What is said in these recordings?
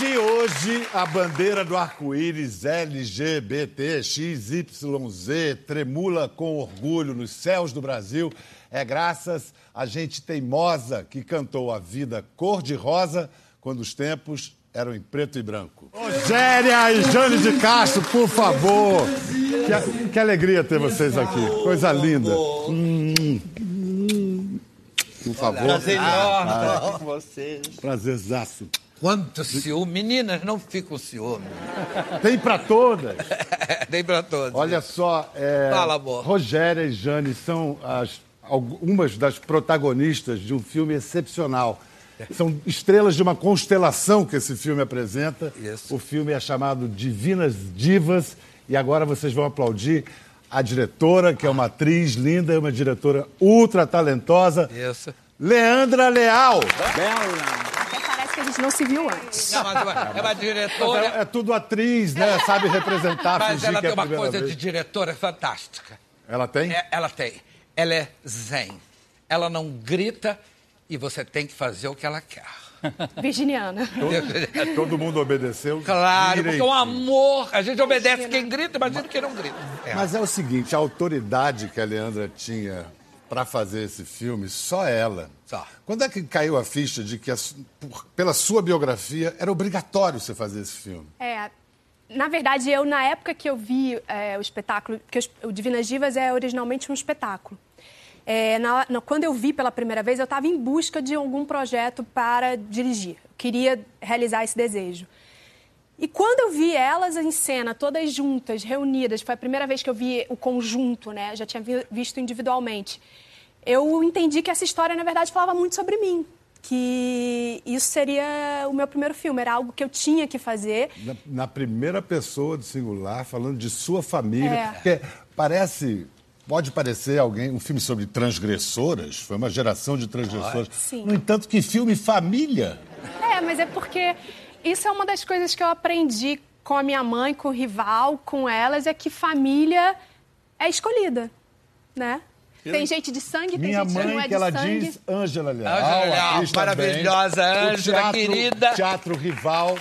Se hoje a bandeira do arco-íris LGBT XYZ tremula com orgulho nos céus do Brasil, é graças a gente teimosa que cantou a vida cor-de-rosa quando os tempos eram em preto e branco. Rogéria e Jane de Castro, por favor. Que, que alegria ter vocês aqui. Coisa linda. Hum. Por favor. Prazer enorme estar aqui com vocês. Prazerzaço. Quanto ciúme. Meninas, não ficam ciúme. Tem pra todas. Tem pra todos. Olha só, é, Fala, amor. Rogéria e Jane são as, algumas das protagonistas de um filme excepcional. São estrelas de uma constelação que esse filme apresenta. Isso. O filme é chamado Divinas Divas e agora vocês vão aplaudir a diretora, que é uma atriz linda, é uma diretora ultra talentosa, Isso. Leandra Leal. Parece que a gente não se viu antes. Não, mas é uma, é uma diretora. É, é tudo atriz, né? Sabe representar, Mas ela é tem a uma coisa vez. de diretora fantástica. Ela tem? É, ela tem. Ela é zen. Ela não grita e você tem que fazer o que ela quer. Virginiana. Todo mundo obedeceu. Claro, porque direitinho. o amor. A gente obedece quem grita, imagina quem não grita. É. Mas é o seguinte, a autoridade que a Leandra tinha para fazer esse filme, só ela. Só. Quando é que caiu a ficha de que, a por- pela sua biografia, era obrigatório você fazer esse filme? É, na verdade, eu, na época que eu vi é, o espetáculo, porque o Divinas Divas é originalmente um espetáculo. É, na- na- quando eu vi pela primeira vez, eu estava em busca de algum projeto para dirigir. Eu queria realizar esse desejo. E quando eu vi elas em cena, todas juntas, reunidas, foi a primeira vez que eu vi o conjunto, né? Eu já tinha vi- visto individualmente. Eu entendi que essa história, na verdade, falava muito sobre mim. Que isso seria o meu primeiro filme, era algo que eu tinha que fazer. Na, na primeira pessoa do singular, falando de sua família. É. Porque parece. Pode parecer alguém, um filme sobre transgressoras, foi uma geração de transgressoras. Sim. No entanto, que filme família. É, mas é porque isso é uma das coisas que eu aprendi com a minha mãe, com o rival, com elas, é que família é escolhida, né? Tem gente de sangue, tem Minha gente que não mãe, é que ela de sangue. diz Ângela Leal. Ângela Leal, maravilhosa, Ângela, querida. Teatro Rival.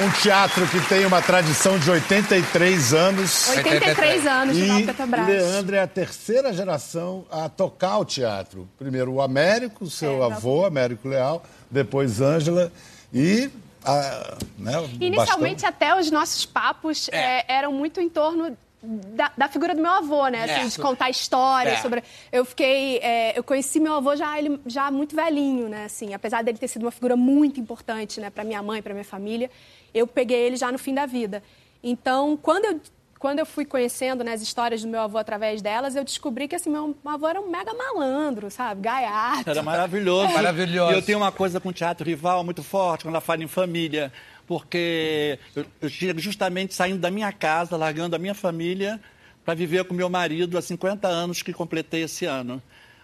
Um teatro que tem uma tradição de 83 anos. 83 anos de E Petrobras. Leandro é a terceira geração a tocar o teatro. Primeiro o Américo, seu É, avô, Américo Leal, depois Ângela e a, né, Inicialmente, bastão. até os nossos papos É. é, eram muito em torno da, da figura do meu avô, né? Assim, É. de contar histórias É. sobre. Eu fiquei. é, eu conheci meu avô já, ele, já muito velhinho, né? Assim, apesar dele ter sido uma figura muito importante, né, para minha mãe, para minha família, eu peguei ele já no fim da vida. Então, quando eu quando eu fui conhecendo né, as histórias do meu avô através delas, eu descobri que assim, meu avô era um mega malandro, sabe? Gaiato. Era maravilhoso. Maravilhoso. E eu tenho uma coisa com teatro rival muito forte quando ela fala em família. Porque eu, eu justamente saindo da minha casa, largando a minha família, para viver com meu marido há 50 anos que completei esse ano,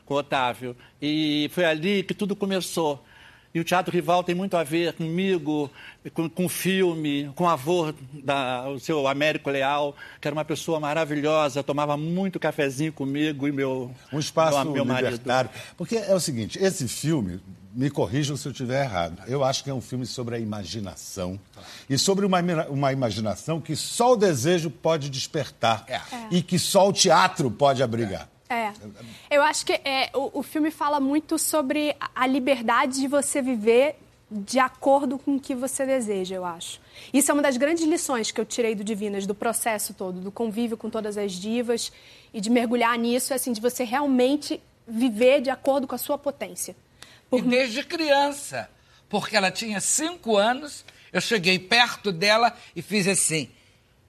com o Otávio. E foi ali que tudo começou. E o Teatro Rival tem muito a ver comigo, com, com o filme, com o avô, da, o seu Américo Leal, que era uma pessoa maravilhosa, tomava muito cafezinho comigo e meu, Um espaço meu, meu marido. libertário. Porque é o seguinte, esse filme, me corrijam se eu estiver errado, eu acho que é um filme sobre a imaginação. E sobre uma, uma imaginação que só o desejo pode despertar. É. E que só o teatro pode abrigar. É. Eu acho que é, o, o filme fala muito sobre a- liberdade de você viver de acordo com o que você deseja, eu acho. Isso é uma das grandes lições que eu tirei do Divinas, do processo todo, do convívio com todas as divas e de mergulhar nisso, assim, de você realmente viver de acordo com a sua potência. E desde criança. Porque ela tinha cinco anos, eu cheguei perto dela e fiz assim.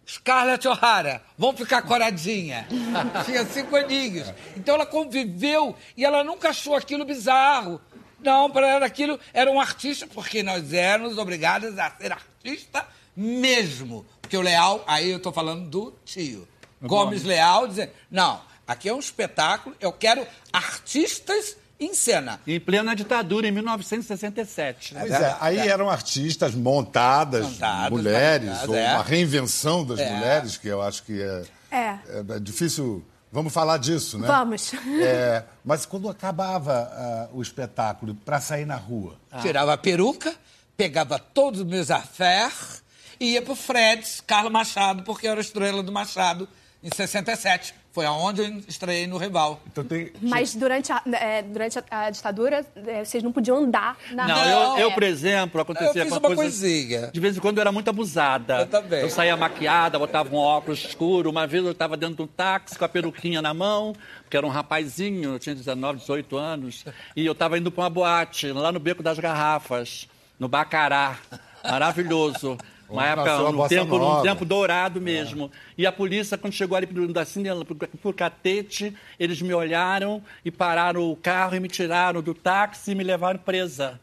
Scarlett O'Hara, vamos ficar coradinha. Tinha cinco aninhos. Então ela conviveu e ela nunca achou aquilo bizarro. Não, para ela aquilo era um artista, porque nós éramos obrigadas a ser artista mesmo. Porque o Leal, aí eu estou falando do tio. Gomes Leal dizendo, não, aqui é um espetáculo, eu quero artistas em cena. Em plena ditadura, em 1967. Pois é, aí eram artistas montadas, Montadas, mulheres, montadas, ou é. uma reinvenção das É. mulheres, que eu acho que é, É. é difícil. Vamos falar disso, né? Vamos. É, mas quando acabava ah, o espetáculo, para sair na rua, Tirava a peruca, pegava todos os meus affaires e ia pro Fred, Carlos Machado, porque eu era estrela do Machado em 67. Foi aonde eu estreiei no Rival. Então tem. Mas durante a, é, durante a, ditadura, é, vocês não podiam andar na Não, rua. eu, eu, por exemplo, acontecia Eu fiz com uma coisa- coisinha. De vez em quando eu era muito abusada. Eu também. Eu saía maquiada, botava um óculos escuro. Uma vez eu estava dentro de um táxi com a peruquinha na mão, porque era um rapazinho, eu tinha 19, 18 anos. E eu estava indo para uma boate, lá no Beco das Garrafas, no Bacará. Maravilhoso. Uma época, um tempo, nova. um tempo dourado mesmo. E a polícia, quando chegou ali assim, por, por catete, eles me olharam e pararam o carro e me tiraram do táxi e me levaram presa.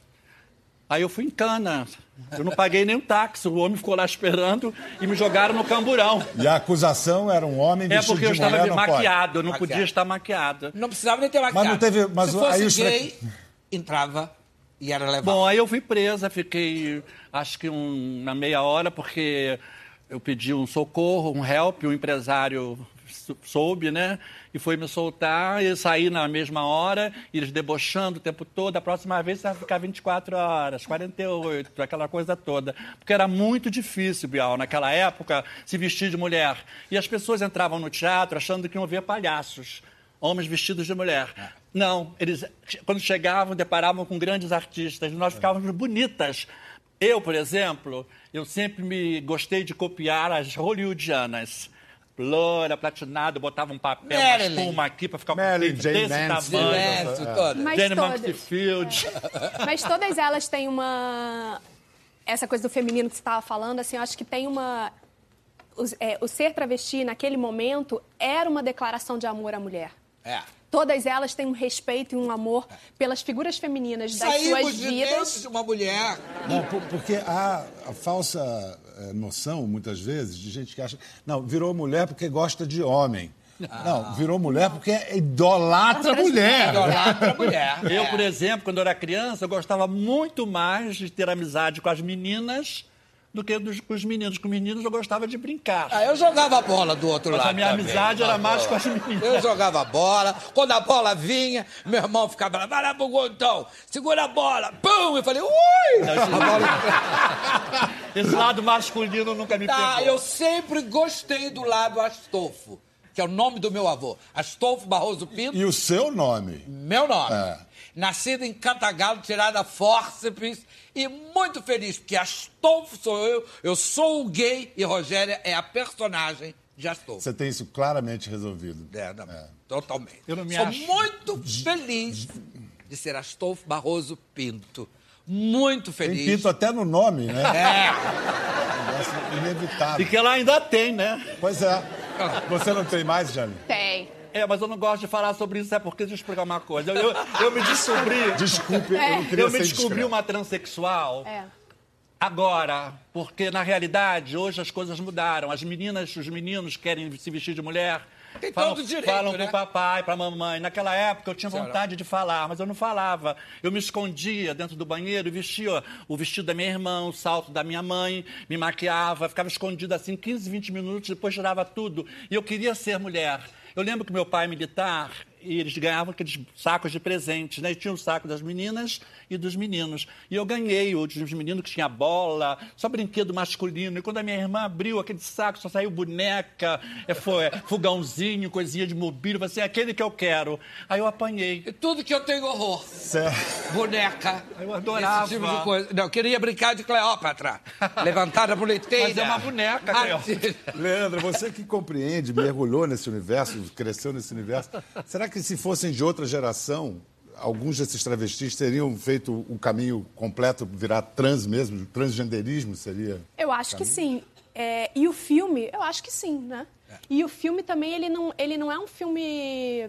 Aí eu fui em cana. Eu não paguei nem o táxi. O homem ficou lá esperando e me jogaram no camburão. E a acusação era um homem É vestido porque eu de estava mulher, não pode. maquiado, eu não Maquiado. podia estar maquiada. Não precisava nem ter maquiagem. não teve- mas Se fosse aí os gay, entrava e era levado. Bom, aí eu fui presa, fiquei acho que um, uma meia hora, porque eu pedi um socorro, um help, o empresário sou- soube, né? E foi me soltar, e saí na mesma hora, e eles debochando o tempo todo. A próxima vez você vai ficar 24 horas, 48, aquela coisa toda. Porque era muito difícil, Bial, naquela época, se vestir de mulher. E as pessoas entravam no teatro achando que iam ver palhaços homens vestidos de mulher. Não, eles quando chegavam deparavam com grandes artistas, nós ficávamos bonitas. Eu, por exemplo, eu sempre me gostei de copiar as hollywoodianas. Loura, platinado, botava um papel, uma espuma aqui para ficar com o Marilyn, peito Jane desse Manson. tamanho. Silêncio, toda. Mas Jane todas. Mansfield. Mas todas elas têm uma. Essa coisa do feminino que você estava falando, assim, eu acho que tem uma. os- é, o ser travesti naquele momento era uma declaração de amor à mulher. É. Todas elas têm um respeito e um amor pelas figuras femininas das Saímos suas de dentro vidas. de uma mulher. Não, por- porque há a falsa eh, noção, muitas vezes, de gente que acha. Não, virou mulher porque gosta de homem. Não, virou mulher porque é idolatra a mulher. Idolatra a mulher. Eu, É. por exemplo, quando eu era criança, eu gostava muito mais de ter amizade com as meninas do que dos, com os meninos. Com os meninos eu gostava de brincar. Ah, eu jogava bola do outro Mas lado. a minha também. amizade era mais com as meninas. Eu jogava bola. Quando a bola vinha, meu irmão ficava lá, vai lá pro Gontão, segura a bola, pum! Eu falei, ui! Bola... Esse lado masculino nunca me Ah, pegou. eu sempre gostei do lado Astolfo, que é o nome do meu avô. Astolfo Barroso Pinto, E o seu nome? meu nome. É. Nascido em Cantagalo, tirada a fórceps e muito feliz, porque Astolfo sou eu, eu sou o gay e Rogéria é a personagem de Astolfo. Você tem isso claramente resolvido. É, não, Totalmente. Eu não me Sou acho. muito feliz de ser Astolfo Barroso Pinto. Muito Tem feliz. pinto até no nome, né? É. Negócio inevitável. E que ela ainda tem, né? Pois é. Você não tem mais, Jane? Tem. É, mas eu não gosto de falar sobre isso, é porque deixa eu explicar uma coisa. Eu, eu, eu me descobri. Desculpe, eu não queria Eu me ser descobri indiscreto. uma transexual É. agora, porque na realidade hoje as coisas mudaram. As meninas, os meninos querem se vestir de mulher. Tem falam, todo direito, falam né? pro papai, pra mamãe. Naquela época eu tinha vontade de falar, mas eu não falava. Eu me escondia dentro do banheiro e vestia o vestido da minha irmã, o salto da minha mãe, me maquiava, ficava escondida assim 15, 20 minutos, depois tirava tudo. E eu queria ser mulher. Eu lembro que meu pai militar, e eles ganhavam aqueles sacos de presentes, né? E tinha o saco das meninas e dos meninos. E eu ganhei o dos meninos que tinha bola, só brinquedo masculino. E quando a minha irmã abriu aquele saco, só saiu boneca, é, foi, fogãozinho, coisinha de mobília. Eu falei assim, é aquele que eu quero. Aí eu apanhei. E tudo que eu tenho horror. Certo. Boneca. Eu adorava. Esse tipo de coisa. Não, eu queria brincar de Cleópatra. Levantada por leiteira. Mas é uma boneca, Ah, Cleópatra. Leandro, você que compreende, mergulhou nesse universo, cresceu nesse universo, será que se fossem de outra geração, alguns desses travestis teriam feito o caminho completo, virar trans mesmo? Transgenderismo seria? Eu acho que sim. É, e o filme, eu acho que sim, né? E o filme também, ele não, ele não é um filme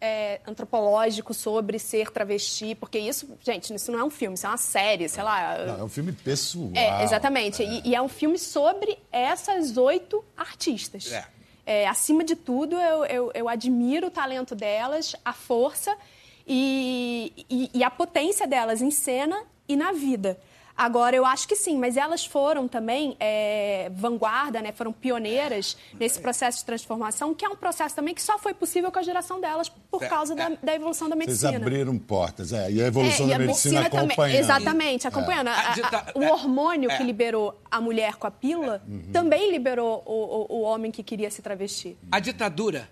é, antropológico sobre ser travesti, porque isso, gente, isso não é um filme, isso é uma série, sei lá. Não, é um filme pessoal. É, exatamente. E, e é um filme sobre essas oito artistas. É. É, acima de tudo, eu, eu, eu admiro o talento delas, a força e, e, e a potência delas em cena e na vida. Agora, eu acho que sim, mas elas foram também é, vanguarda, né? foram pioneiras nesse processo de transformação, que é um processo também que só foi possível com a geração delas por É, causa da, é. da evolução da medicina. Vocês abriram portas, é. E a evolução É, da a medicina medicina também, acompanhando. exatamente, acompanhando. A A- a- dita- o é, hormônio é. que liberou a mulher com a pílula também liberou o, o- o homem que queria se travestir. A ditadura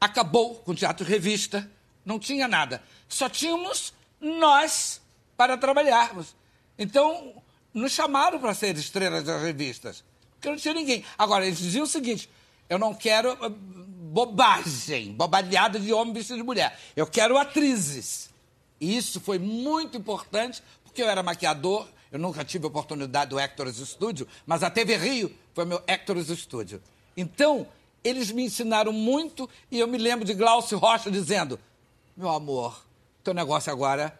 acabou com o teatro e revista, não tinha nada. Só tínhamos nós para trabalharmos. Então, nos chamaram para ser estrelas das revistas, porque não tinha ninguém. Agora, eles diziam o seguinte: eu não quero ah, bobagem, bobalhada de homem vestido de mulher. Eu quero atrizes. E isso foi muito importante, porque eu era maquiador, eu nunca tive a oportunidade do Hector's Studio, mas a TV Rio foi meu Hector's Studio. Então, eles me ensinaram muito e eu me lembro de Glaucio Rocha dizendo: Meu amor, teu negócio agora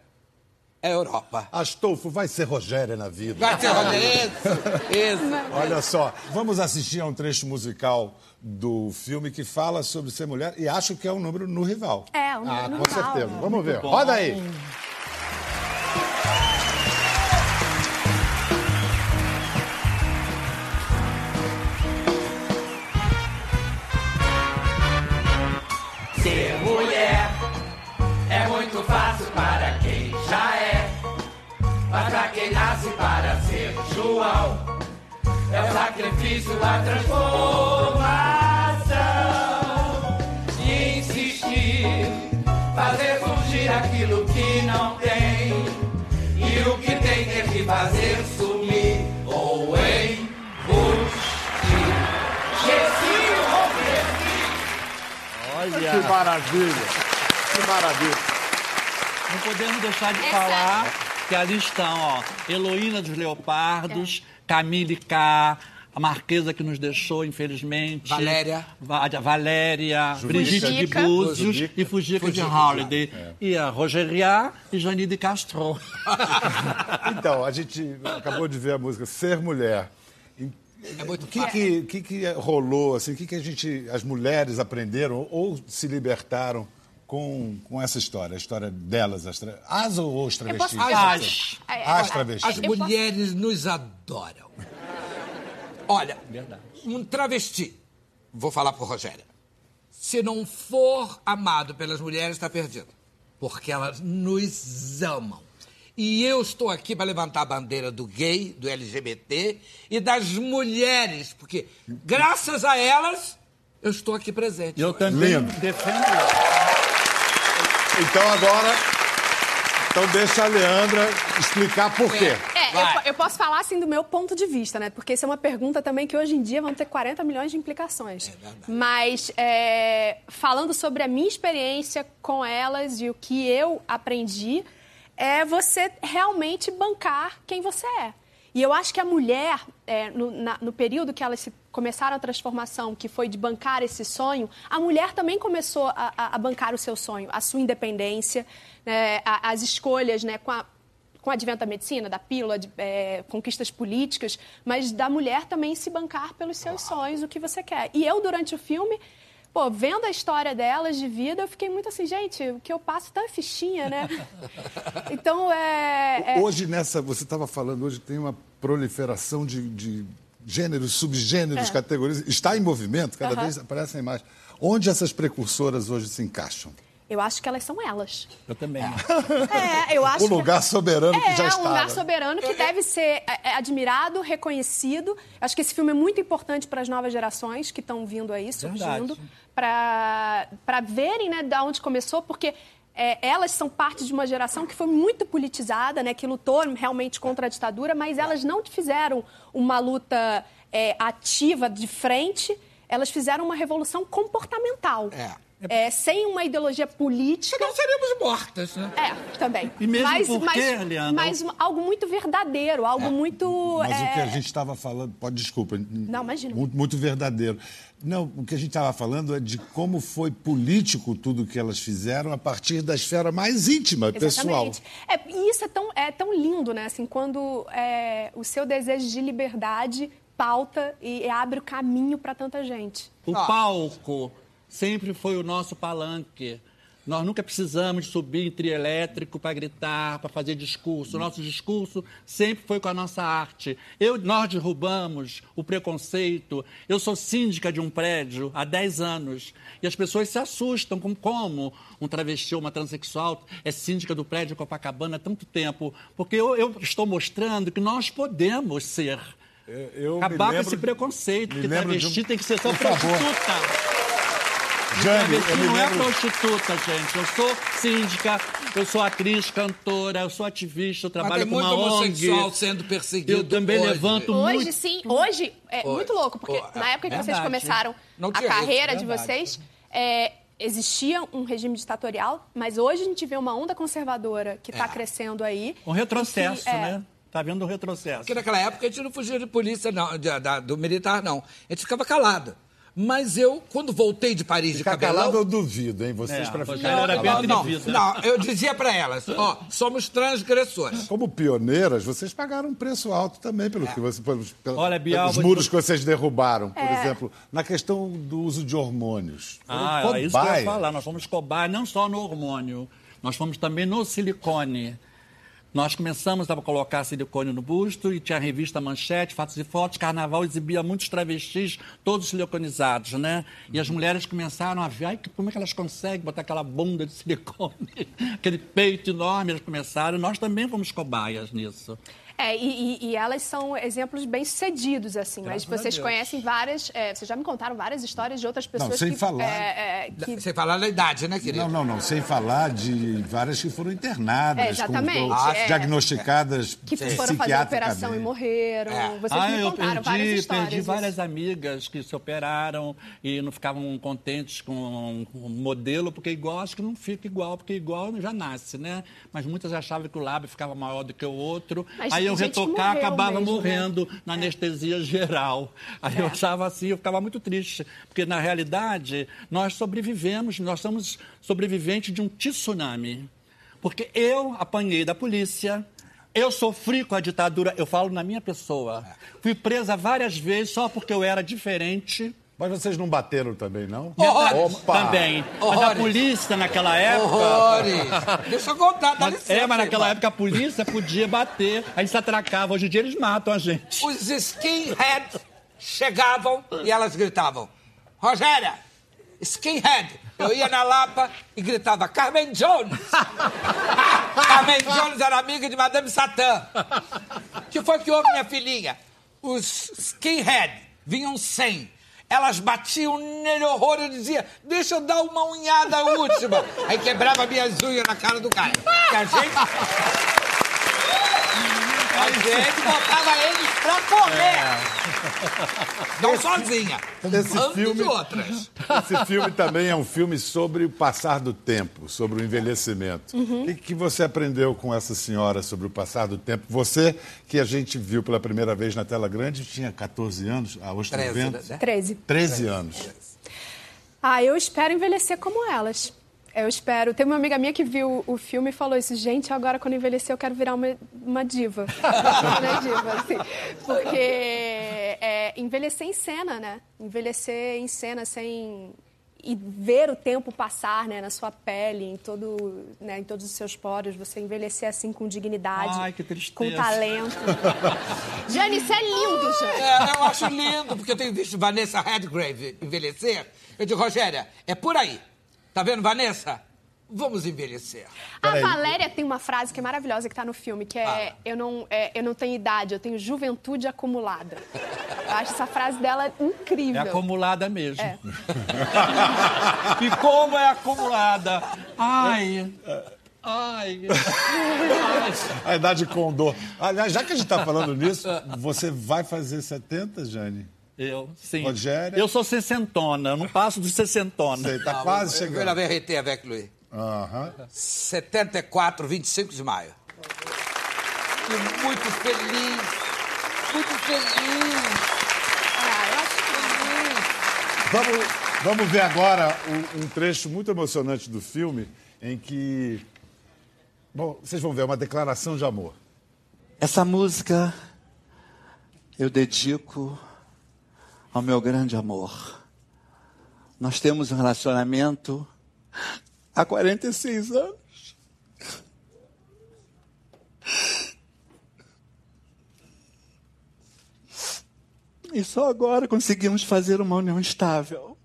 é Europa. Astolfo vai ser Rogéria na vida. Vai ser Rogério, isso, isso. Olha só, vamos assistir a um trecho musical do filme que fala sobre ser mulher e acho que é um número no rival. É, um número ah, no com Rival. certeza. Vamos ver. Roda aí. Sacrifício, a transformação. E insistir, fazer surgir aquilo que não tem. E o que tem ter que fazer sumir ou embustir. Gessi ou Que maravilha. Que maravilha. Não podemos deixar de Essa- falar que ali estão, ó, Heloína dos Leopardos, Camille K., a Marquesa que nos deixou, infelizmente. Valéria. Va- Valéria, Brigitte de. Búzios e Fujica de Fujica, Holiday. E a Rogeria e Jani de Castro. Então, a gente acabou de ver a música Ser Mulher. É muito O que fácil. que, que que rolou, assim, o que, que a gente, as mulheres aprenderam ou se libertaram com, com essa história, a história delas, as, tra... as ou os travestis? posso- As, É, é, as é, travestis. As mulheres nos adoram. Olha, um travesti, vou falar pro Rogério, se não for amado pelas mulheres, está perdido. Porque elas nos amam. E eu estou aqui para levantar a bandeira do gay, do LGBT e das mulheres, porque graças a elas eu estou aqui presente. Eu também Lindo. defendo. Então agora, então deixa a Leandra explicar por quê. É, eu, eu posso falar assim do meu ponto de vista, né? Porque isso é uma pergunta também que hoje em dia vão ter 40 milhões de implicações. Mas é, falando sobre a minha experiência com elas e o que eu aprendi, é você realmente bancar quem você é. E eu acho que a mulher, é, no, na- no período que elas se- começaram a transformação, que foi de bancar esse sonho, a mulher também começou a, a- a bancar o seu sonho, a sua independência, né, a- as escolhas né, com a com o advento da medicina, da pílula, de é, conquistas políticas, mas da mulher também se bancar pelos seus sonhos, o que você quer. E eu, durante o filme, pô, vendo a história delas de vida, eu fiquei muito assim, gente, o que eu passo tá fichinha, né? Então, é... é- Hoje nessa, você estava falando, hoje tem uma proliferação de, de gêneros, subgêneros, É. categorias. Está em movimento, cada vez aparecem mais. Onde essas precursoras hoje se encaixam? eu acho que elas são elas. Eu também. É, eu acho O que- lugar soberano que já É, está. um lugar soberano que deve ser é, é, admirado, reconhecido. Acho que esse filme é muito importante para as novas gerações que estão vindo aí, surgindo, Verdade. para verem né, da onde começou, porque é, elas são parte de uma geração que foi muito politizada, né, que lutou realmente contra a ditadura, mas elas não fizeram uma luta é, ativa de frente, elas fizeram uma revolução comportamental. É. É, sem uma ideologia política. Senão seríamos mortas, né? É, também. E mesmo mas, porque, mas, Leandro? mas algo muito verdadeiro, algo muito. Mas o é, que a gente estava falando, pode desculpa. Não, imagina. Muito, muito verdadeiro. Não, o que a gente estava falando é de como foi político tudo que elas fizeram a partir da esfera mais íntima, pessoal. Exatamente. É, e isso é tão, é tão lindo, né? Assim, quando é, o seu desejo de liberdade pauta e, e abre o caminho para tanta gente. O palco sempre foi o nosso palanque. Nós nunca precisamos de subir em trio elétrico para gritar, para fazer discurso. O nosso discurso sempre foi com a nossa arte. Eu, nós derrubamos o preconceito. Eu sou síndica de um prédio há 10 anos e as pessoas se assustam com como um travesti ou uma transexual é síndica do prédio Copacabana há tanto tempo. Porque eu, eu estou mostrando que nós podemos ser. Eu- eu Acabar com esse preconceito, que de um- travesti tem que ser só Por favor. Jane, eu me não é lembro... prostituta, gente. Eu sou síndica, eu sou atriz, cantora, eu sou ativista, eu Mas trabalho tem com muito uma homossexual ONG. sendo perseguido Eu também hoje. levanto Hoje, muito. sim, hoje é Hoje. muito louco, porque Hoje. na época que vocês começaram Não a carreira de vocês, é, existia um regime ditatorial, mas hoje a gente vê uma onda conservadora que está É. crescendo aí. Um retrocesso, que, é, né? Tá vendo um retrocesso. Porque naquela época a gente não fugia de polícia, não, de- da- do militar, não. A gente ficava calado. Mas eu, quando voltei de Paris de Ficar cabelão... calado eu duvido, hein? Vocês É, pra ficar era calado. bem não, não, atrevida. não, eu dizia pra elas, ó, somos transgressores. Como pioneiras, vocês pagaram um preço alto também pelo que você, pelos, pelos, Olha, Bial, pelos muros que vocês derrubaram, por É. exemplo, na questão do uso de hormônios. Ah, é isso que eu ia falar. Nós fomos cobaia não só no hormônio, nós fomos também no silicone. Nós começamos a colocar silicone no busto e tinha a revista Manchete, Fatos e Fotos, Carnaval exibia muitos travestis, todos siliconizados, né? E as mulheres começaram a ver, ai, como é que elas conseguem botar aquela bunda de silicone, aquele peito enorme, elas começaram, nós também fomos cobaias nisso. É, e, e- e elas são exemplos bem sucedidos, assim. Graças mas vocês conhecem várias. é, vocês já me contaram várias histórias de outras pessoas sem que. falar. é, é, que- Sem falar na idade, né, querido? Não, não, não. Sem falar de várias que foram internadas, É, exatamente, com, é. diagnosticadas que foram fazer a operação e morreram. É. Vocês ah, me eu contaram várias perdi, histórias. perdi várias amigas que se operaram e não ficavam contentes com o modelo, porque igual, acho que não fica igual, porque igual já nasce, né? Mas muitas achavam que o lábio ficava maior do que o outro. Mas Aí eu que retocar, morreu acabava mesmo, né? morrendo na anestesia geral. Aí eu É. achava assim, eu ficava muito triste, porque na realidade nós sobrevivemos, nós somos sobreviventes de um tsunami. Porque eu apanhei da polícia, eu sofri com a ditadura, eu falo na minha pessoa. Fui presa várias vezes só porque eu era diferente. Mas vocês não bateram também, não? Horrores. Opa! Também. Mas a polícia naquela época. Horrores! Deixa eu contar, dá Mas- licença. é, mas naquela época a polícia podia bater, a gente se atracava. Hoje em dia eles matam a gente. Os skinheads chegavam e elas gritavam: Rogéria, skinhead! Eu ia na Lapa e gritava: Carmen Jones! Carmen Jones era amiga de Madame Satã. O que foi que houve, minha filhinha? Os skinhead vinham sem. Elas batiam nele horror, eu dizia, deixa eu dar uma unhada última. Aí quebrava minhas unhas na cara do cara. E a gente... A gente botava eles pra comer. Não sozinha. Um Esse filme- de outras. Esse filme também é um filme sobre o passar do tempo, sobre o envelhecimento. Uhum. O que, que você aprendeu com essa senhora sobre o passar do tempo? Você, que a gente viu pela primeira vez na tela grande, tinha 14 anos, a hoje tem 13, 20, né? 13. 13 anos. Ah, eu espero envelhecer como elas. Eu espero. Tem uma amiga minha que viu o filme e falou isso, gente, agora quando envelhecer eu quero virar uma, uma diva. uma diva, assim. Porque é, envelhecer em cena, né? Envelhecer em cena sem. E ver o tempo passar né, na sua pele, em, todo, né, em todos os seus poros, você envelhecer assim com dignidade, Ai, que tristeza. com talento. Jane, isso é lindo, Jane. É, eu acho lindo, porque eu tenho visto Vanessa Redgrave envelhecer. Eu digo, Rogéria, é por aí. Tá vendo, Vanessa? Vamos envelhecer. A Peraí. Valéria tem uma frase que é maravilhosa que tá no filme, que é, Fala. eu, não, é, eu não tenho idade, eu tenho juventude acumulada. Eu acho essa frase dela incrível. É acumulada mesmo. É. e como é acumulada? Ai. Ai. A idade condor. Aliás, já que a gente está falando nisso, você vai fazer 70, Jane? Eu, sim. Rogério? Eu sou sessentona, eu não passo de sessentona. Você está Ah, quase eu- Eu chegando. la VRT avec lui. Aham. 74, 25 de maio. E muito feliz. Muito feliz. Ah, eu acho que Vamos, vamos ver agora um, um trecho muito emocionante do filme em que. Bom, vocês vão ver uma declaração de amor. Essa música eu dedico ao meu grande amor. Nós temos um relacionamento há 46 anos. E só agora conseguimos fazer uma união estável.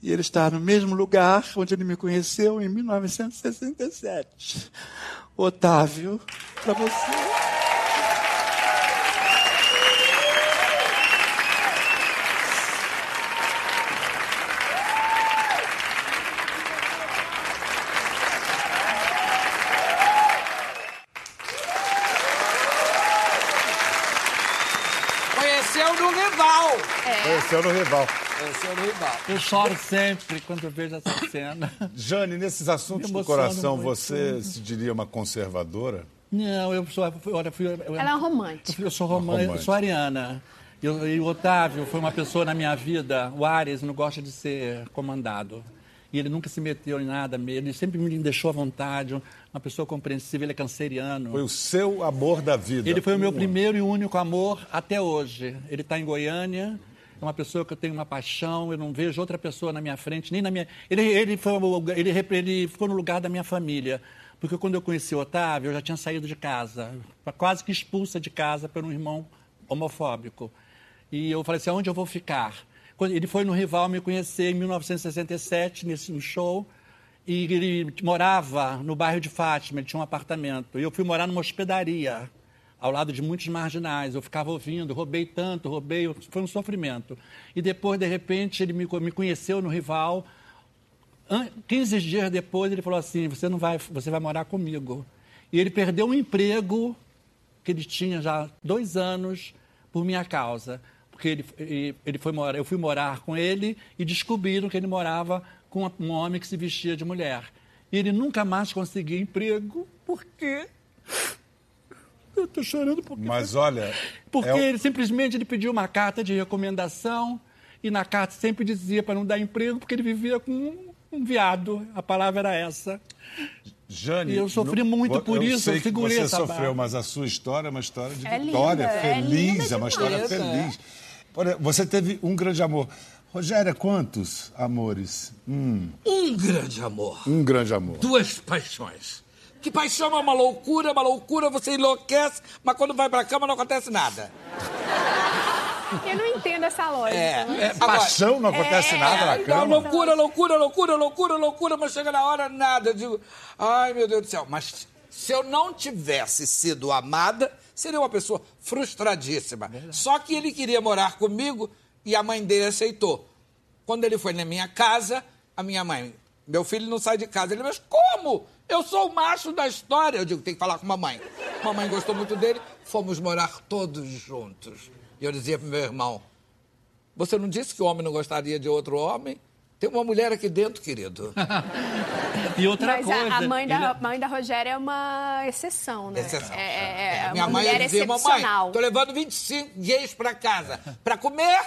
E ele está no mesmo lugar onde ele me conheceu em 1967. Otávio, para você. Conheceu no rival. Conheceu no rival. Conheceu no rival. Eu choro sempre quando eu vejo essa cena. Jane, nesses assuntos do coração, muito. você se diria uma conservadora? Não, eu sou. Olha, fui, eu, Ela é romântica. Eu sou romântica, eu sou ariana. Eu- e o Otávio foi uma pessoa na minha vida, o Ares não gosta de ser comandado. E ele nunca se meteu em nada mesmo, ele sempre me deixou à vontade, uma pessoa compreensiva, ele é canceriano. Foi o seu amor da vida. Ele foi o meu Um- primeiro e único amor até hoje. Ele está em Goiânia, uma pessoa que eu tenho uma paixão, eu não vejo outra pessoa na minha frente, nem na minha. Ele, ele, foi, ele, ele ficou no lugar da minha família. Porque quando eu conheci o Otávio, eu já tinha saído de casa, quase que expulsa de casa por um irmão homofóbico. E eu falei assim: aonde eu vou ficar? Ele foi no rival me conhecer em 1967, nesse no show. E ele morava no bairro de Fátima, ele tinha um apartamento. E eu fui morar numa hospedaria, ao lado de muitos marginais. Eu ficava ouvindo, roubei tanto, roubei, foi um sofrimento. E depois, de repente, ele me, me conheceu no rival. An- 15 dias depois, ele falou assim: você não vai, você vai morar comigo. E ele perdeu um emprego que ele tinha já dois anos por minha causa. Porque ele, ele- foi morar, eu fui morar com ele e descobriram que ele morava com um homem que se vestia de mulher. E ele nunca mais conseguiu emprego. Por quê? Eu estou chorando porque. Mas olha. Porque é ele simplesmente ele pediu uma carta de recomendação e na carta sempre dizia para não dar emprego porque ele vivia com um, um viado. A palavra era essa. Jane, E eu sofri no- muito por eu isso, sei eu que segurei você essa sofreu, barra. mas a sua história é uma história de É vitória, linda, é feliz, linda é uma história feliz. Olha, Você teve um grande amor. Rogéria, quantos amores? Hum, Um grande amor. um grande amor. Duas paixões. Que paixão é uma loucura, uma loucura, você enlouquece, mas quando vai pra cama não acontece nada. Eu não entendo essa lógica. É, agora, Paixão não acontece nada na É, cama. loucura, loucura, loucura, loucura, loucura, mas chega na hora, nada. Eu digo, ai meu Deus do céu, mas se eu não tivesse sido amada, seria uma pessoa frustradíssima. Só que ele queria morar comigo e a mãe dele aceitou. Quando ele foi na minha casa, a minha mãe, meu filho não sai de casa. Ele, mas como? Eu sou o macho da história. Eu digo, tem que falar com mamãe. Mamãe gostou muito dele, fomos morar todos juntos. E eu dizia pro meu irmão, você não disse que o homem não gostaria de outro homem? Tem uma mulher aqui dentro, querido. E outra Mas coisa. a, a mãe, da, ele- a mãe da Rogéria é uma exceção, né? Exceção. É, é, é Minha uma mãe mulher dizia, mamãe, excepcional. tô levando 25 gays pra casa. Pra comer?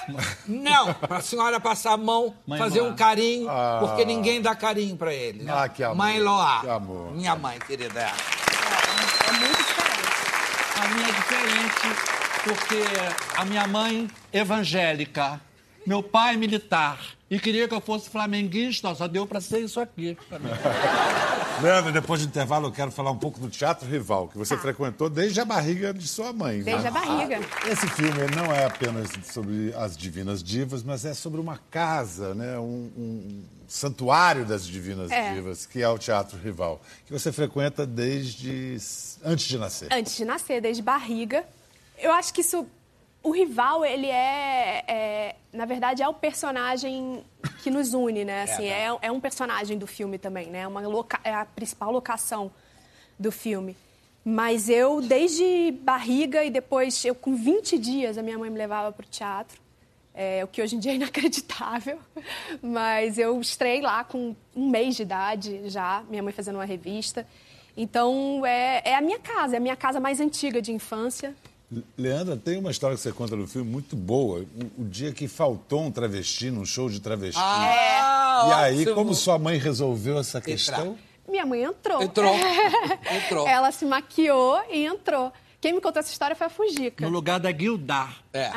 Não. Pra senhora passar a mão, Mãe fazer um carinho, Ah. porque ninguém dá carinho pra ele. né? Ah, que amor, Mãe Loá. que amor. Minha mãe, querida. é. É muito diferente. A minha é diferente porque a minha mãe evangélica, meu pai militar e queria que eu fosse flamenguista, só deu para ser isso aqui. Leandro, depois do intervalo eu quero falar um pouco do Teatro Rival, que você Tá. frequentou desde a barriga de sua mãe. né? Desde a barriga. Esse filme não é apenas sobre as divinas divas, mas é sobre uma casa, né? um, um santuário das divinas É. divas, que é o Teatro Rival, que você frequenta desde antes de nascer. Antes de nascer, desde barriga. Eu acho que isso. O rival, ele é, é, Na verdade, é o personagem que nos une, né? Assim, é, é um personagem do filme também, né? Uma loca- é a principal locação do filme. Mas eu, desde barriga e depois, eu com 20 dias, a minha mãe me levava para o teatro. É, o que hoje em dia é inacreditável. Mas eu estrei lá com um mês de idade já, minha mãe fazendo uma revista. Então, é, é a minha casa, é a minha casa mais antiga de infância. Leandra, tem uma história que você conta no filme muito boa. O, o dia que faltou um travesti num show de travesti. Ah, e aí, ótimo. como sua mãe resolveu essa questão? Minha mãe entrou. Entrou. Entrou. Ela se maquiou e entrou. Quem me contou essa história foi a Fujica. No lugar da Guildar. É.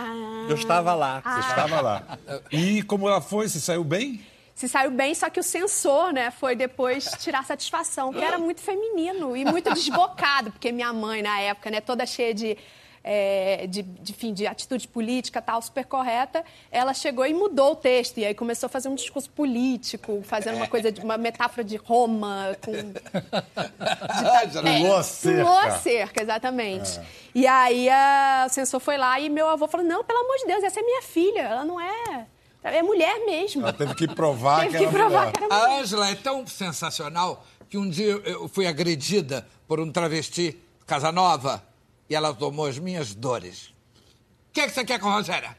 Eu estava lá. Você estava lá. E como ela foi? Você saiu bem? se saiu bem, só que o censor, né, foi depois tirar satisfação, que era muito feminino e muito desbocado, porque minha mãe, na época, né, toda cheia de é, de, de, enfim, de atitude política tal, super correta, ela chegou e mudou o texto. E aí começou a fazer um discurso político, fazendo uma coisa, de, uma metáfora de Roma, com. De, é, pulou a cerca. Pulou a cerca, exatamente. É. E aí a, o censor foi lá e meu avô falou: não, pelo amor de Deus, essa é minha filha, ela não é. É mulher mesmo. Ela teve que provar teve que, que provar que era mulher. A Ângela é tão sensacional que um dia eu fui agredida por um travesti Casanova e ela tomou as minhas dores. O que, é que você quer com a Rogéria?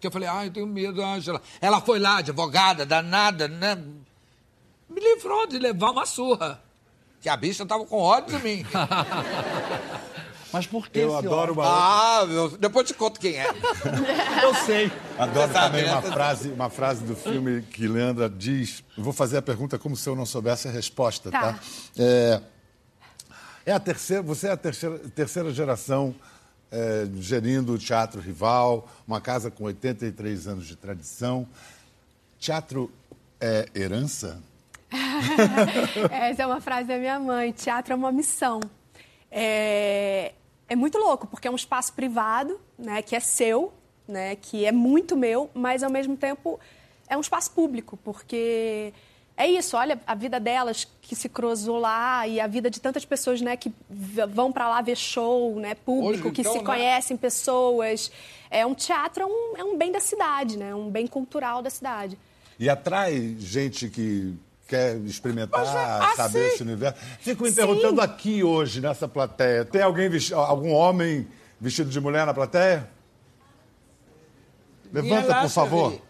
Que eu falei, ai, eu tenho medo, Ângela. Ela foi lá, advogada, danada, né? Me livrou de levar uma surra. Que a bicha tava com ódio de mim. Mas por que Eu esse adoro ódio? uma. ah, meu, depois te conto quem é. Eu sei. Adoro também né? uma frase, uma frase do filme que Leandra diz. Eu vou fazer a pergunta como se eu não soubesse a resposta, tá? Tá. É, é a terceira, você é a terceira, terceira geração é, gerindo o Teatro Rival, uma casa com 83 anos de tradição. Teatro é herança? Essa é uma frase da minha mãe. Teatro é uma missão. É, é muito louco, porque é um espaço privado, né, que é seu, né, que é muito meu, mas ao mesmo tempo é um espaço público, porque é isso, olha a vida delas que se cruzou lá e a vida de tantas pessoas, né, que vão para lá ver show, né, público, Hoje, que então, se né? conhecem pessoas. É um teatro, é um, é um bem da cidade, né, um bem cultural da cidade. E atrai gente que quer experimentar, Mas é assim. saber esse universo. Fico me perguntando aqui hoje, nessa plateia, tem alguém vesti- algum homem vestido de mulher na plateia? Levanta, lá, por favor. Xavi.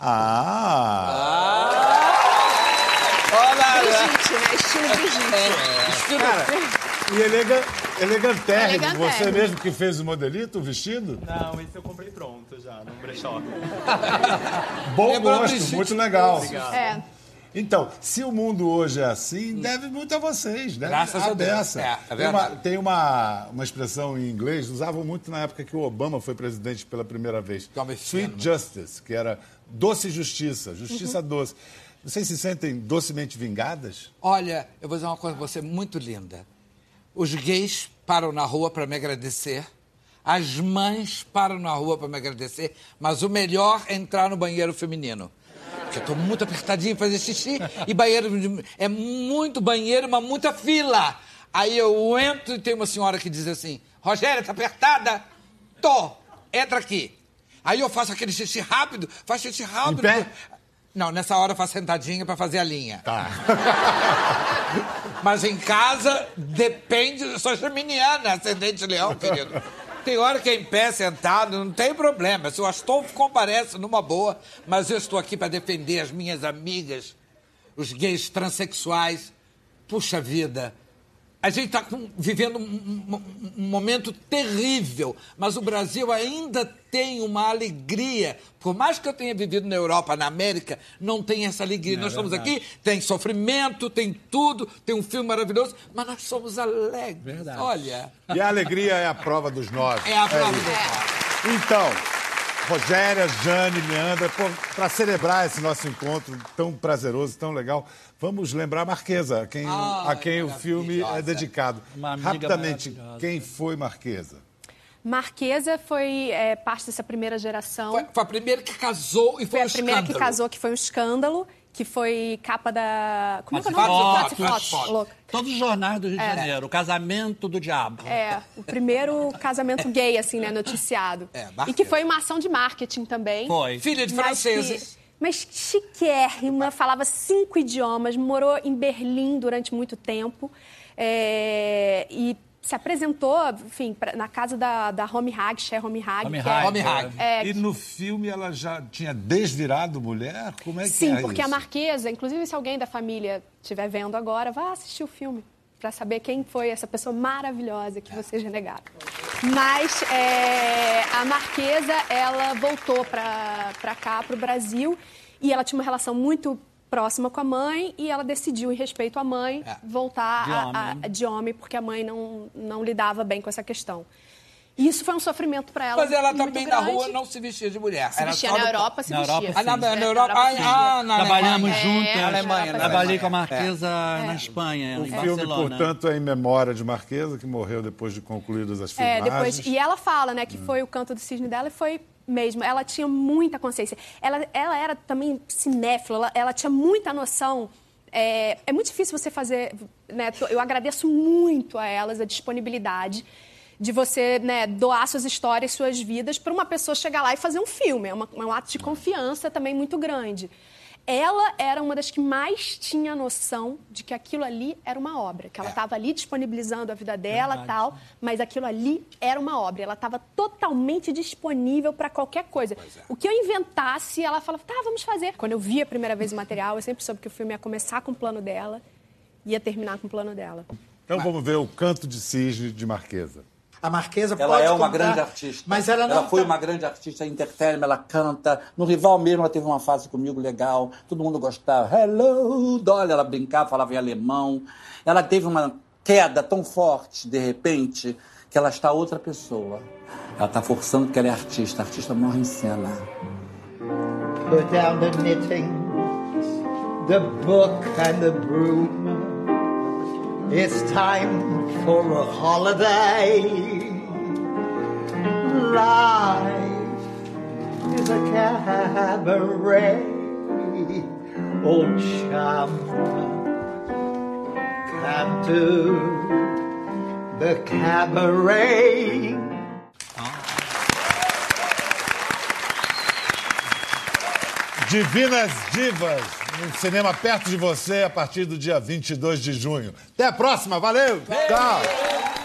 Ah! Olha lá. Brigitte, né, estilo. Cara, e elegan, elegantérrimo. Elegantérrimo. Você mesmo que fez o modelito, o vestido? Não, esse eu comprei pronto já, num brechó. Bom Lembrou gosto, Brigitte? muito legal. É. Então, se o mundo hoje é assim, deve muito a vocês, né? Graças a Deus. dessa. É, é tem uma, tem uma, uma expressão em inglês, usavam muito na época que o Obama foi presidente pela primeira vez. É Sweet né? Justice, que era doce justiça, justiça doce. Vocês se sentem docemente vingadas? Olha, eu vou dizer uma coisa pra você muito linda. Os gays param na rua para me agradecer. As mães param na rua para me agradecer. Mas o melhor é entrar no banheiro feminino. Porque eu tô muito apertadinho fazer xixi. E banheiro é muito banheiro, mas muita fila. Aí eu entro e tem uma senhora que diz assim: Rogéria, tá apertada? Tô. Entra aqui. Aí eu faço aquele xixi rápido, faço xixi rápido. pé? Não, nessa hora eu faço sentadinha para fazer a linha. Tá. Mas em casa, depende. Eu sou geminiana, ascendente leão, querido. Tem hora que é em pé, sentado, não tem problema. Se o Astolfo comparece numa boa, mas eu estou aqui para defender as minhas amigas, os gays transexuais. Puxa vida, a gente está vivendo um, um- um momento terrível, mas o Brasil ainda tem uma alegria. Por mais que eu tenha vivido na Europa, na América, não tem essa alegria. nós estamos aqui, tem sofrimento, tem tudo, tem um filme maravilhoso, mas nós somos alegres. Olha, E a alegria é a prova dos nós. é a prova isso. do nós. Então, Rogéria, Jane, Leandra, para celebrar esse nosso encontro tão prazeroso, tão legal, vamos lembrar a Marquesa, a quem, Ah, a quem o filme é dedicado. Uma amiga Rapidamente, quem foi Marquesa? Marquesa foi é, parte dessa primeira geração. Foi, foi a primeira que casou e foi, Foi um a primeira que casou, que foi um escândalo, que foi capa da. Como é que é o nome? louca. Todos os jornais do Rio de Janeiro. O casamento do diabo. É, o primeiro casamento gay, assim, né, noticiado. É, e que foi uma ação de marketing também. Foi. Filha de Mas franceses. que- Mas chiquérrima, falava cinco idiomas, morou em Berlim durante muito tempo. é, e se apresentou, enfim, pra- na casa da, da Home Hag, Cher Home Hag. Home Hag. é- Home Hag. É, E no filme ela já tinha desvirado mulher? Como é que Sim, é porque a isso? Marquesa, inclusive se alguém da família estiver vendo agora, vá assistir o filme para saber quem foi essa pessoa maravilhosa que vocês renegaram. Mas é, a Marquesa, ela voltou para cá, para o Brasil, e ela tinha uma relação muito próxima com a mãe e ela decidiu, em respeito à mãe, É. voltar De a- homem. a- de homem, porque a mãe não, não lidava bem com essa questão. E isso foi um sofrimento para ela. Mas ela também na rua não se vestia de mulher. Se Era vestia só na Europa, se Na vestia. Europa, Ah, na, sim. na Europa? Ah, ah, na Trabalhamos Alemanha. juntas. É, Alemanha, na Trabalhei com a Marquesa na Espanha, O em filme, Barcelona. portanto, é em memória de Marquesa, que morreu depois de concluídas as É, filmagens. depois, e ela fala, né, que foi o canto do cisne dela e foi mesmo. Ela tinha muita consciência. Ela, ela era também cinéfila, ela, ela tinha muita noção. É, é muito difícil você fazer. Né, eu agradeço muito a elas a disponibilidade de você né, doar suas histórias, suas vidas, para uma pessoa chegar lá e fazer um filme. É, uma- é um ato de confiança também muito grande. Ela era uma das que mais tinha noção de que aquilo ali era uma obra, que ela estava ali disponibilizando a vida dela Verdade. tal, mas aquilo ali era uma obra. Ela estava totalmente disponível para qualquer coisa. O que eu inventasse, ela falava, tá, vamos fazer. Quando eu vi a primeira vez o material, eu sempre soube que o filme ia começar com o plano dela e ia terminar com o plano dela. Então vamos ver o Canto de Cisne de Marquesa. A Marquesa Ela pode é uma contar, grande artista. Mas ela não foi tá- uma grande artista, interfere, ela canta. No Rival mesmo, ela teve uma fase comigo legal. Todo mundo gostava. Hello, Dolly. Ela brincava, falava em alemão. Ela teve uma queda tão forte, de repente, que ela está outra pessoa. Ela está forçando porque ela é artista. A artista morre em cena. Put down the knitting, the book and the broom. It's time for a holiday. Life is a cabaret. Old chum, come to the cabaret. Divinas Divas, no cinema perto de você a partir do dia 22 de junho. Até a próxima, valeu! Tchau!